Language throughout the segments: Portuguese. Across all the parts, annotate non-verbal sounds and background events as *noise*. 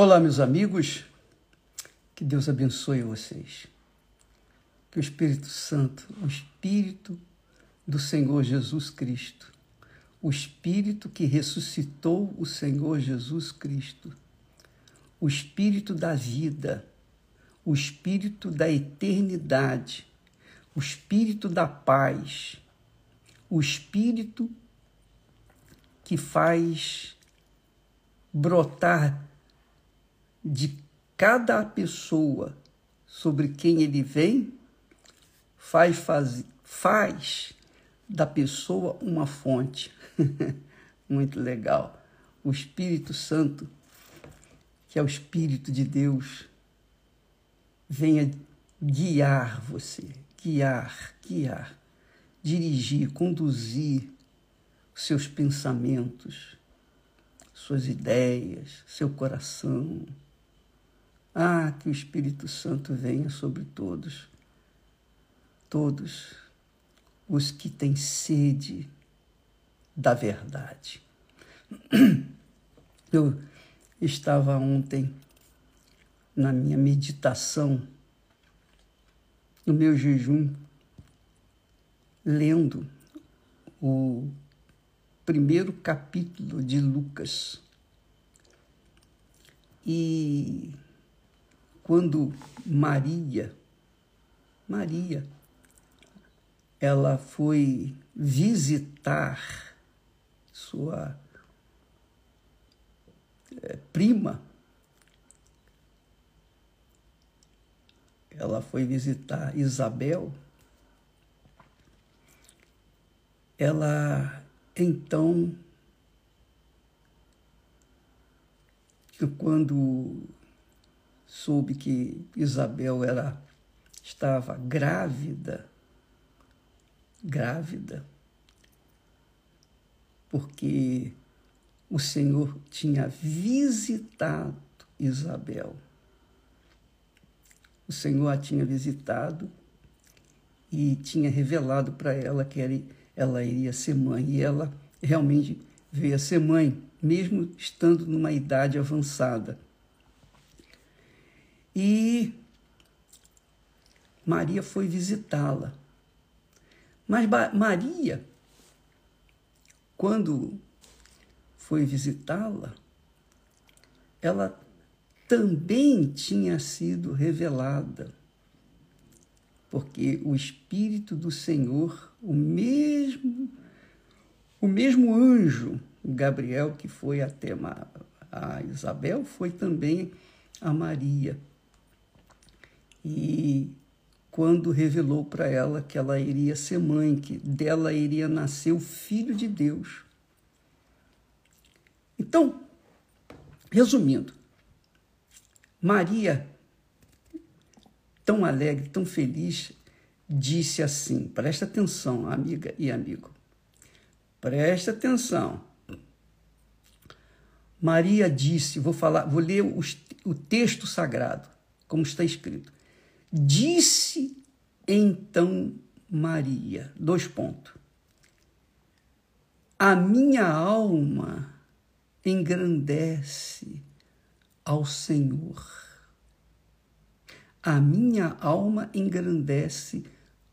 Olá, meus amigos. Que Deus abençoe vocês. Que o Espírito Santo, o Espírito do Senhor Jesus Cristo, o Espírito que ressuscitou o Senhor Jesus Cristo, o Espírito da vida, o Espírito da eternidade, o Espírito da paz, o Espírito que faz brotar de cada pessoa sobre quem ele vem, faz, faz, faz da pessoa uma fonte. *laughs* Muito legal. O Espírito Santo, que é o Espírito de Deus, venha guiar você, guiar, guiar, dirigir, conduzir seus pensamentos, suas ideias, seu coração ah, que o Espírito Santo venha sobre todos, todos os que têm sede da verdade. *clears throat* Eu estava ontem na minha meditação, no meu jejum, lendo o primeiro capítulo de Lucas. E quando Maria, Maria, ela foi visitar sua é, prima, ela foi visitar Isabel, ela então, quando soube que Isabel era estava grávida, grávida, porque o Senhor tinha visitado Isabel. O Senhor a tinha visitado e tinha revelado para ela que ela iria ser mãe. E ela realmente veio a ser mãe, mesmo estando numa idade avançada. E Maria foi visitá-la. Mas Maria, quando foi visitá-la, ela também tinha sido revelada, porque o Espírito do Senhor, o mesmo, o mesmo anjo Gabriel que foi até a Isabel, foi também a Maria. E quando revelou para ela que ela iria ser mãe, que dela iria nascer o Filho de Deus. Então, resumindo, Maria, tão alegre, tão feliz, disse assim: presta atenção, amiga e amigo, presta atenção. Maria disse, vou falar, vou ler o texto sagrado, como está escrito. Disse então Maria, dois pontos. A minha alma engrandece ao Senhor. A minha alma engrandece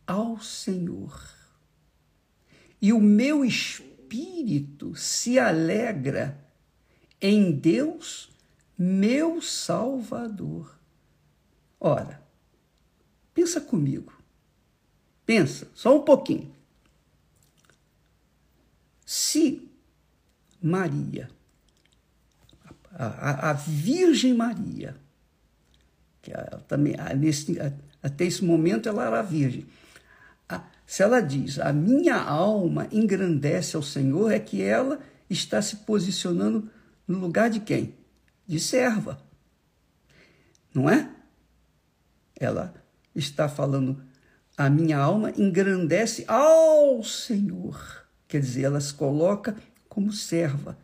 ao Senhor. E o meu espírito se alegra em Deus, meu Salvador. Ora, Pensa comigo. Pensa, só um pouquinho. Se Maria, a, a, a Virgem Maria, que ela também, nesse, até esse momento ela era virgem, se ela diz, a minha alma engrandece ao Senhor, é que ela está se posicionando no lugar de quem? De serva. Não é? Ela está falando, a minha alma engrandece ao Senhor. Quer dizer, ela se coloca como serva.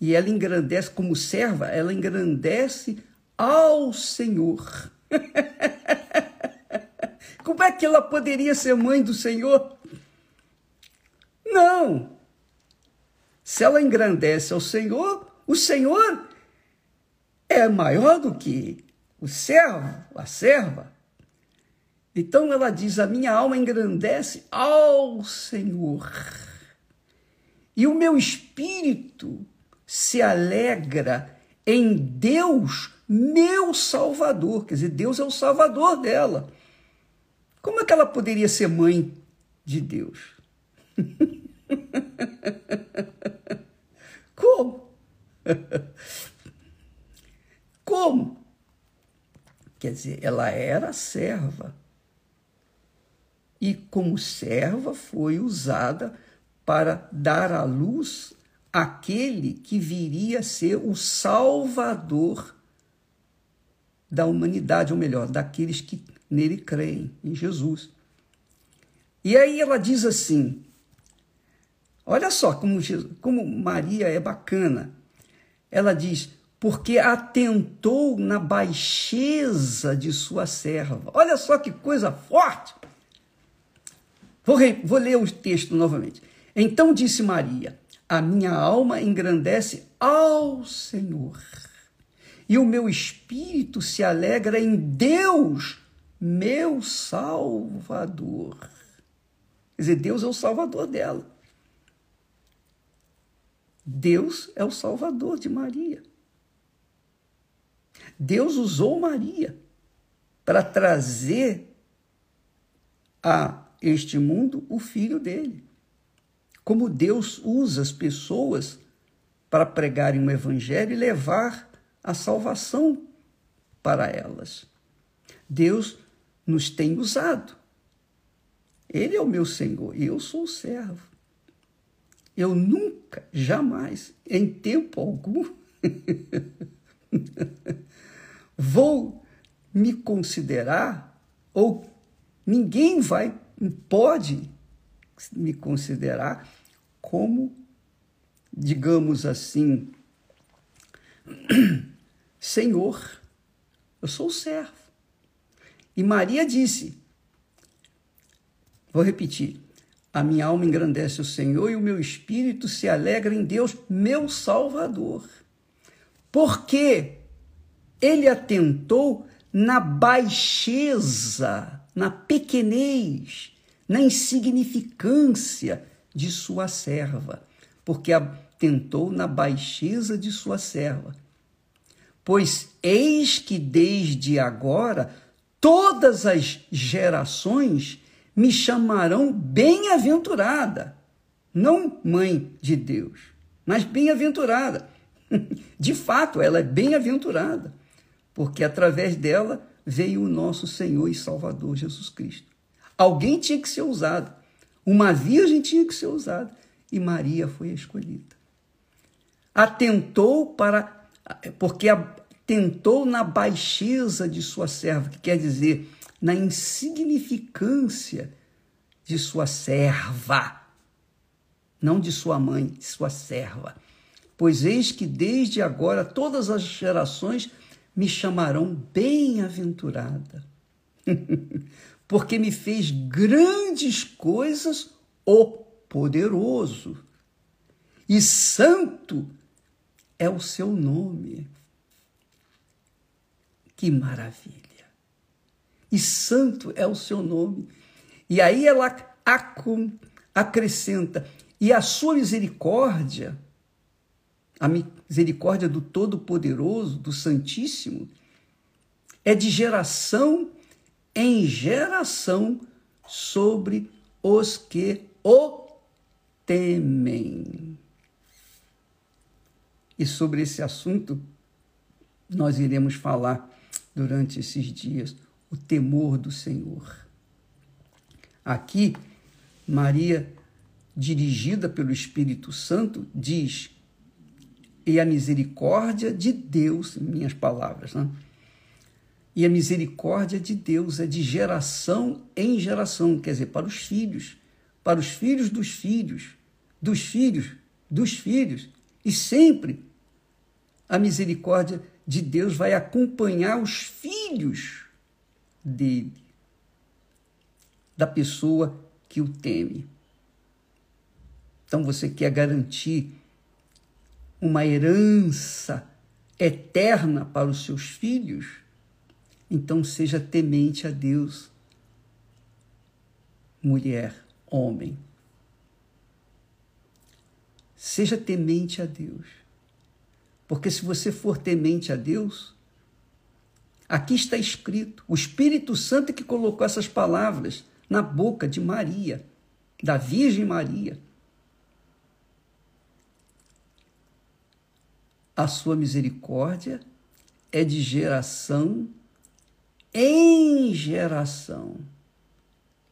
E ela engrandece como serva, ela engrandece ao Senhor. *laughs* Como é que ela poderia ser mãe do Senhor? Não! Se ela engrandece ao Senhor, o Senhor é maior do que o servo, a serva. Então ela diz: A minha alma engrandece ao Senhor, e o meu espírito se alegra em Deus, meu Salvador. Quer dizer, Deus é o Salvador dela. Como é que ela poderia ser mãe de Deus? *laughs* Como? *laughs* Como? Quer dizer, ela era serva. E como serva foi usada para dar à luz aquele que viria a ser o salvador da humanidade, ou melhor, daqueles que nele creem, em Jesus. E aí ela diz assim: olha só como, como Maria é bacana. Ela diz: porque atentou na baixeza de sua serva. Olha só que coisa forte! Vou, vou ler o texto novamente. Então disse Maria: A minha alma engrandece ao Senhor, e o meu espírito se alegra em Deus, meu Salvador. Quer dizer, Deus é o Salvador dela. Deus é o Salvador de Maria. Deus usou Maria para trazer a este mundo o filho dele. Como Deus usa as pessoas para pregarem o evangelho e levar a salvação para elas. Deus nos tem usado. Ele é o meu Senhor e eu sou o servo. Eu nunca, jamais, em tempo algum, *laughs* vou me considerar, ou ninguém vai, pode me considerar como, digamos assim, *clears throat* Senhor. Eu sou o servo. E Maria disse: Vou repetir. A minha alma engrandece o Senhor e o meu espírito se alegra em Deus, meu Salvador. Porque ele atentou na baixeza, na pequenez, na insignificância de sua serva, porque atentou na baixeza de sua serva. Pois eis que desde agora todas as gerações me chamarão bem-aventurada. Não mãe de Deus, mas bem-aventurada. *laughs* De fato, ela é bem-aventurada, porque através dela veio o nosso Senhor e Salvador Jesus Cristo. Alguém tinha que ser usado, uma virgem tinha que ser usada, e Maria foi escolhida. Atentou para, porque atentou na baixeza de sua serva, que quer dizer, na insignificância de sua serva, não de sua mãe, de sua serva. Pois eis que desde agora todas as gerações me chamarão bem-aventurada, *laughs* porque me fez grandes coisas o poderoso, e santo é o seu nome. Que maravilha! e santo é o seu nome. E aí ela acrescenta: e a sua misericórdia, a misericórdia do Todo-Poderoso, do Santíssimo, é de geração em geração sobre os que o temem. E sobre esse assunto nós iremos falar durante esses dias o temor do Senhor. Aqui, Maria, dirigida pelo Espírito Santo, diz: e a misericórdia de Deus, minhas palavras, né? E a misericórdia de Deus é de geração em geração, quer dizer, para os filhos, para os filhos dos filhos, dos filhos dos filhos, e sempre a misericórdia de Deus vai acompanhar os filhos dele, da pessoa que o teme. Então você quer garantir uma herança eterna para os seus filhos, então seja temente a Deus, mulher, homem. Seja temente a Deus. Porque se você for temente a Deus, aqui está escrito, o Espírito Santo que colocou essas palavras na boca de Maria, da Virgem Maria. A sua misericórdia é de geração em geração.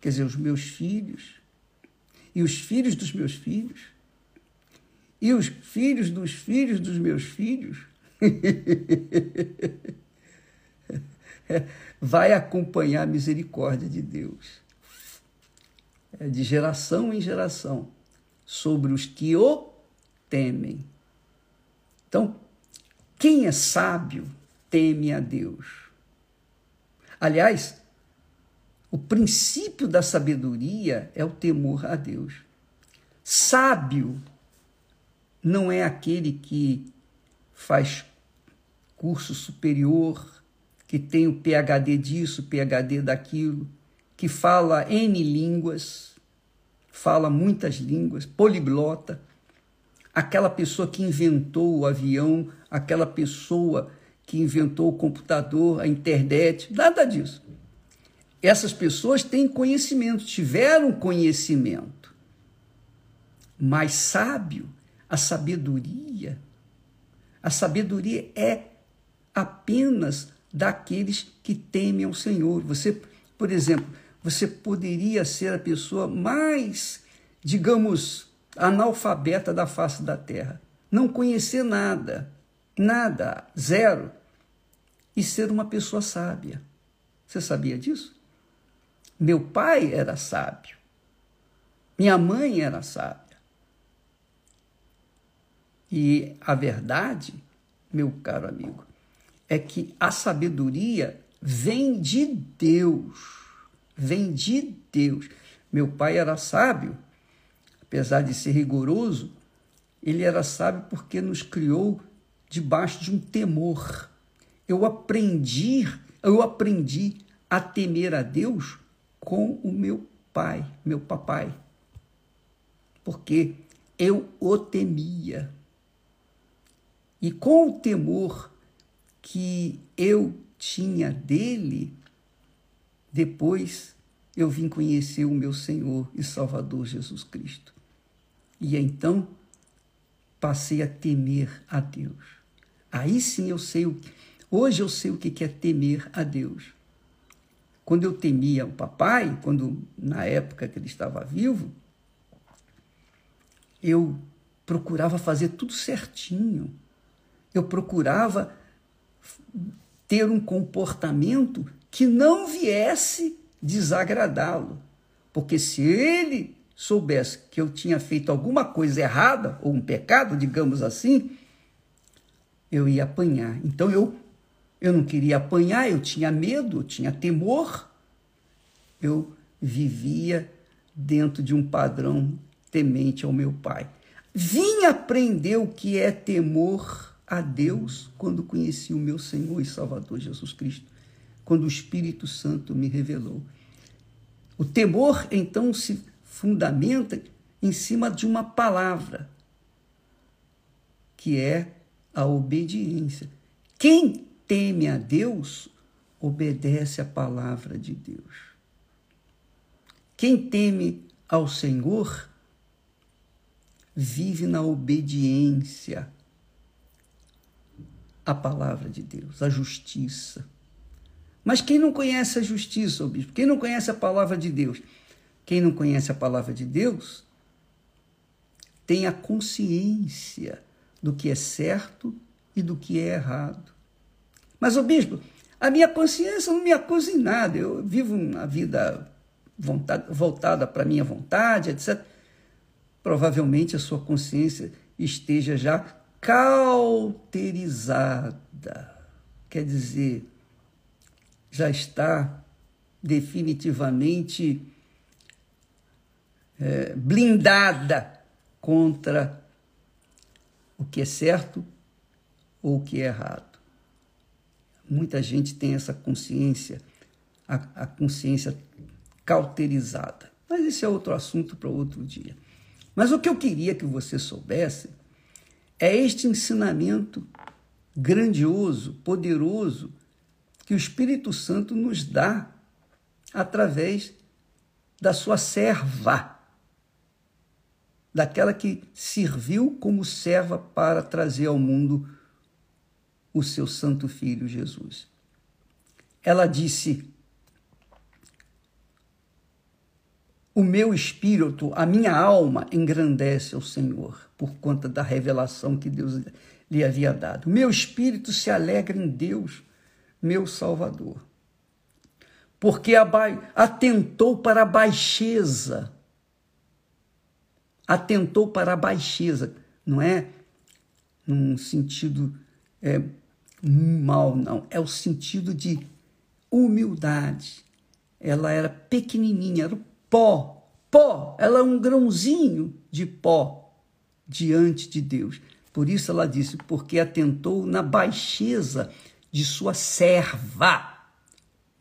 Quer dizer, os meus filhos e os filhos dos meus filhos e os filhos dos filhos dos meus filhos *laughs* vai acompanhar a misericórdia de Deus. É de geração em geração sobre os que o temem. Então, quem é sábio teme a Deus. Aliás, o princípio da sabedoria é o temor a Deus. Sábio não é aquele que faz curso superior, que tem o PhD disso, PhD daquilo, que fala N línguas, fala muitas línguas, poliglota, aquela pessoa que inventou o avião, aquela pessoa que inventou o computador, a internet, nada disso. Essas pessoas têm conhecimento, tiveram conhecimento. Mas sábio a sabedoria. A sabedoria é apenas daqueles que temem ao Senhor. Você, por exemplo, você poderia ser a pessoa mais, digamos, analfabeta da face da terra, não conhecer nada, nada, zero, e ser uma pessoa sábia. Você sabia disso? Meu pai era sábio. Minha mãe era sábia. E a verdade, meu caro amigo, é que a sabedoria vem de Deus. Vem de Deus. Meu pai era sábio, apesar de ser rigoroso, ele era sábio porque nos criou debaixo de um temor. Eu aprendi, eu aprendi a temer a Deus com o meu pai, meu papai. Porque eu o temia. E com o temor que eu tinha dele, depois eu vim conhecer o meu Senhor e Salvador Jesus Cristo. E então passei a temer a Deus. Aí sim eu sei o hoje eu sei o que é temer a Deus. Quando eu temia o papai, quando na época que ele estava vivo, eu procurava fazer tudo certinho eu procurava ter um comportamento que não viesse desagradá-lo. Porque se ele soubesse que eu tinha feito alguma coisa errada, ou um pecado, digamos assim, eu ia apanhar. Então eu, eu não queria apanhar, eu tinha medo, eu tinha temor. Eu vivia dentro de um padrão temente ao meu pai. Vim aprender o que é temor a Deus quando conheci o meu Senhor e Salvador Jesus Cristo, quando o Espírito Santo me revelou. O temor, então, se fundamenta em cima de uma palavra, que é a obediência. Quem teme a Deus, obedece a palavra de Deus. Quem teme ao Senhor, vive na obediência a palavra de Deus, a justiça. Mas quem não conhece a justiça, bispo? Quem não conhece a palavra de Deus? Quem não conhece a palavra de Deus tem a consciência do que é certo e do que é errado. Mas, o bispo, a minha consciência não me acusa em nada. Eu vivo uma vida voltada para a minha vontade, etc. Provavelmente a sua consciência esteja já cauterizada, quer dizer, já está definitivamente é, blindada contra o que é certo, ou o que é errado. Muita gente tem essa consciência, a, a consciência cauterizada. Mas esse é outro assunto para outro dia. Mas o que eu queria que você soubesse é este ensinamento grandioso, poderoso, que o Espírito Santo nos dá através da sua serva, daquela que serviu como serva para trazer ao mundo o seu santo filho Jesus. Ela disse: O meu espírito, a minha alma engrandece ao Senhor por conta da revelação que Deus lhe havia dado. Meu espírito se alegra em Deus, meu Salvador, porque atentou para a baixeza. Atentou para a baixeza, não é num sentido é, mal, não. É o sentido de humildade. Ela era pequenininha, era o pó, pó, ela é um grãozinho de pó diante de Deus. Por isso ela disse, porque atentou na baixeza de sua serva,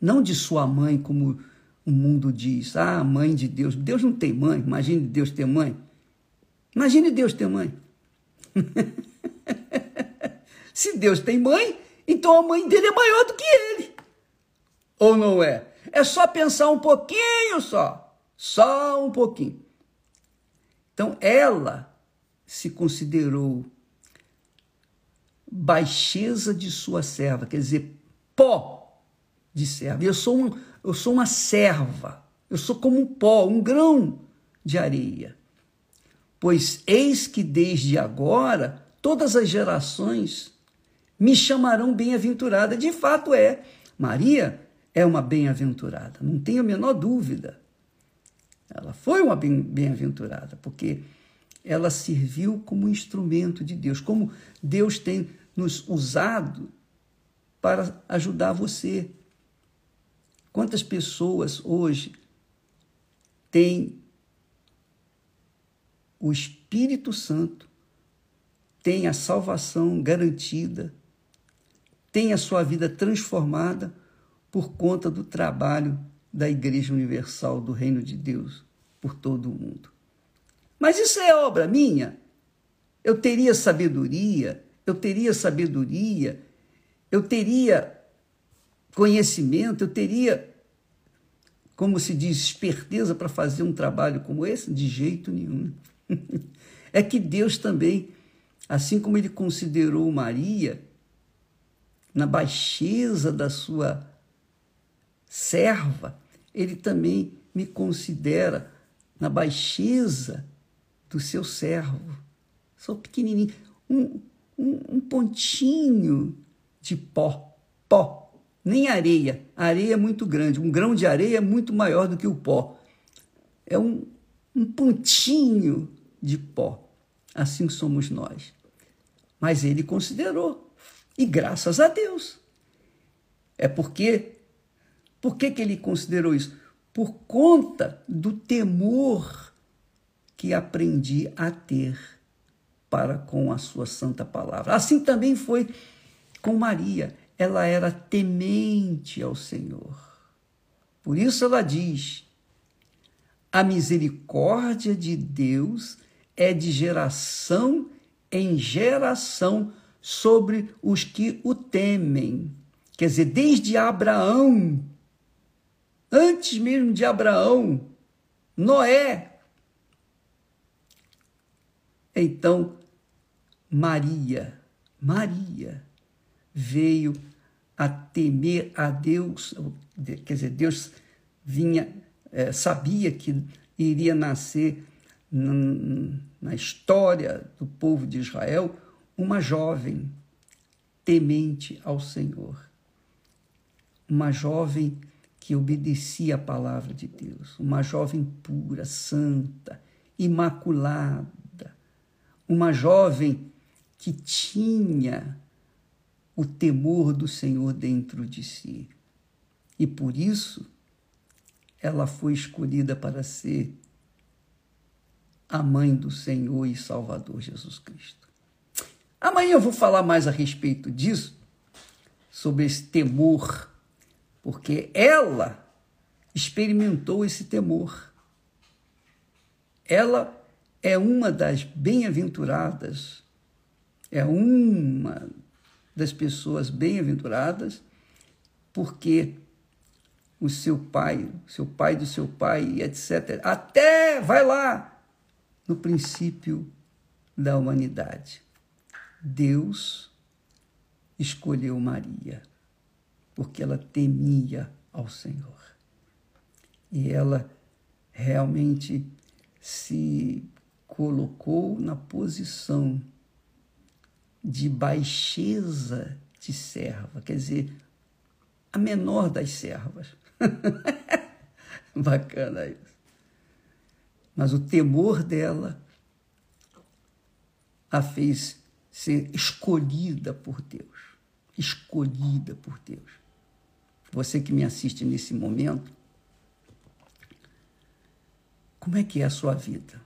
não de sua mãe, como o mundo diz. Ah, mãe de Deus. Deus não tem mãe. Imagine Deus ter mãe. Imagine Deus ter mãe. *laughs* Se Deus tem mãe, então a mãe dele é maior do que ele. Ou não é? É só pensar um pouquinho só. Só um pouquinho. Então, ela se considerou baixeza de sua serva, quer dizer, pó de serva. Eu sou, um, eu sou uma serva, eu sou como um pó, um grão de areia. Pois eis que desde agora todas as gerações me chamarão bem-aventurada. De fato é. Maria é uma bem-aventurada, não tenho a menor dúvida. Ela foi uma bem-aventurada, porque ela serviu como instrumento de Deus, como Deus tem nos usado para ajudar você. Quantas pessoas hoje têm o Espírito Santo, têm a salvação garantida, têm a sua vida transformada por conta do trabalho da Igreja Universal do Reino de Deus por todo o mundo. Mas isso é obra minha. Eu teria sabedoria, eu teria sabedoria, eu teria conhecimento, eu teria, como se diz, esperteza para fazer um trabalho como esse? De jeito nenhum. É que Deus também, assim como ele considerou Maria, na baixeza da sua serva, ele também me considera na baixeza do seu servo. Sou pequenininho, um, um, um pontinho de pó, pó, nem areia. A areia é muito grande, um grão de areia é muito maior do que o pó. É um, um pontinho de pó. Assim somos nós. Mas ele considerou, e graças a Deus. É porque por que, ele considerou isso? Por conta do temor que aprendi a ter para com a sua santa palavra. Assim também foi com Maria. Ela era temente ao Senhor. Por isso ela diz: a misericórdia de Deus é de geração em geração sobre os que o temem. Quer dizer, desde Abraão antes mesmo de Abraão, Noé. Então, Maria, Maria veio a temer a Deus, quer dizer, Deus vinha, é, sabia que iria nascer na, história do povo de Israel uma jovem temente ao Senhor, uma jovem que obedecia à palavra de Deus, uma jovem pura, santa, imaculada, uma jovem que tinha o temor do Senhor dentro de si. E por isso ela foi escolhida para ser a mãe do Senhor e Salvador Jesus Cristo. Amanhã eu vou falar mais a respeito disso, sobre esse temor, porque ela experimentou esse temor. Ela é uma das bem-aventuradas, é uma das pessoas bem-aventuradas, porque o seu pai, seu pai do seu pai, etc. Até vai lá no princípio da humanidade. Deus escolheu Maria porque ela temia ao Senhor. E ela realmente se colocou na posição de baixeza de serva, quer dizer, a menor das servas. *laughs* Bacana isso. Mas o temor dela a fez ser escolhida por Deus. Escolhida por Deus. Você que me assiste nesse momento, como é que é a sua vida?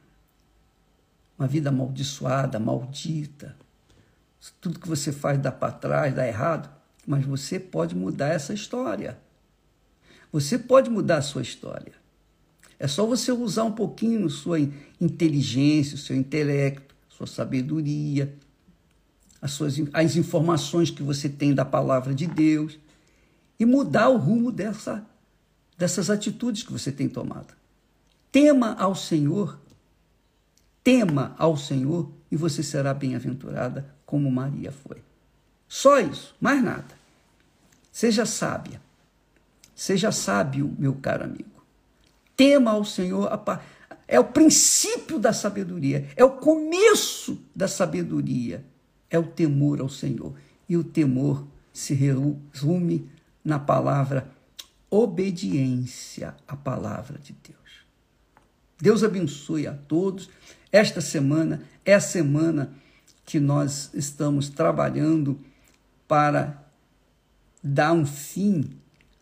Uma vida amaldiçoada, maldita. Tudo que você faz dá para trás, dá errado, mas você pode mudar essa história. Você pode mudar a sua história. É só você usar um pouquinho sua inteligência, seu intelecto, sua sabedoria, as, suas, as informações que você tem da palavra de Deus e mudar o rumo dessa, dessas atitudes que você tem tomado. Tema ao Senhor, tema ao Senhor e você será bem-aventurada como Maria foi. Só isso, mais nada. Seja sábia. Seja sábio, meu caro amigo. Tema ao Senhor. É o princípio da sabedoria, é o começo da sabedoria, é o temor ao Senhor. E o temor se resume na palavra obediência à palavra de Deus. Deus abençoe a todos. Esta semana é a semana que nós estamos trabalhando para dar um fim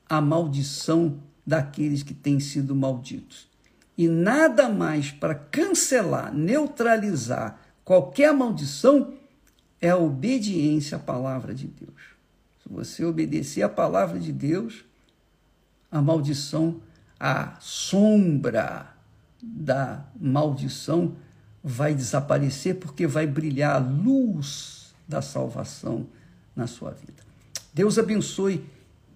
a maldição daqueles que têm sido malditos. E nada mais para cancelar, neutralizar qualquer maldição é a obediência à palavra de Deus. Se você obedecer à palavra de Deus, a maldição, a sombra da maldição vai desaparecer porque vai brilhar a luz da salvação na sua vida. Deus abençoe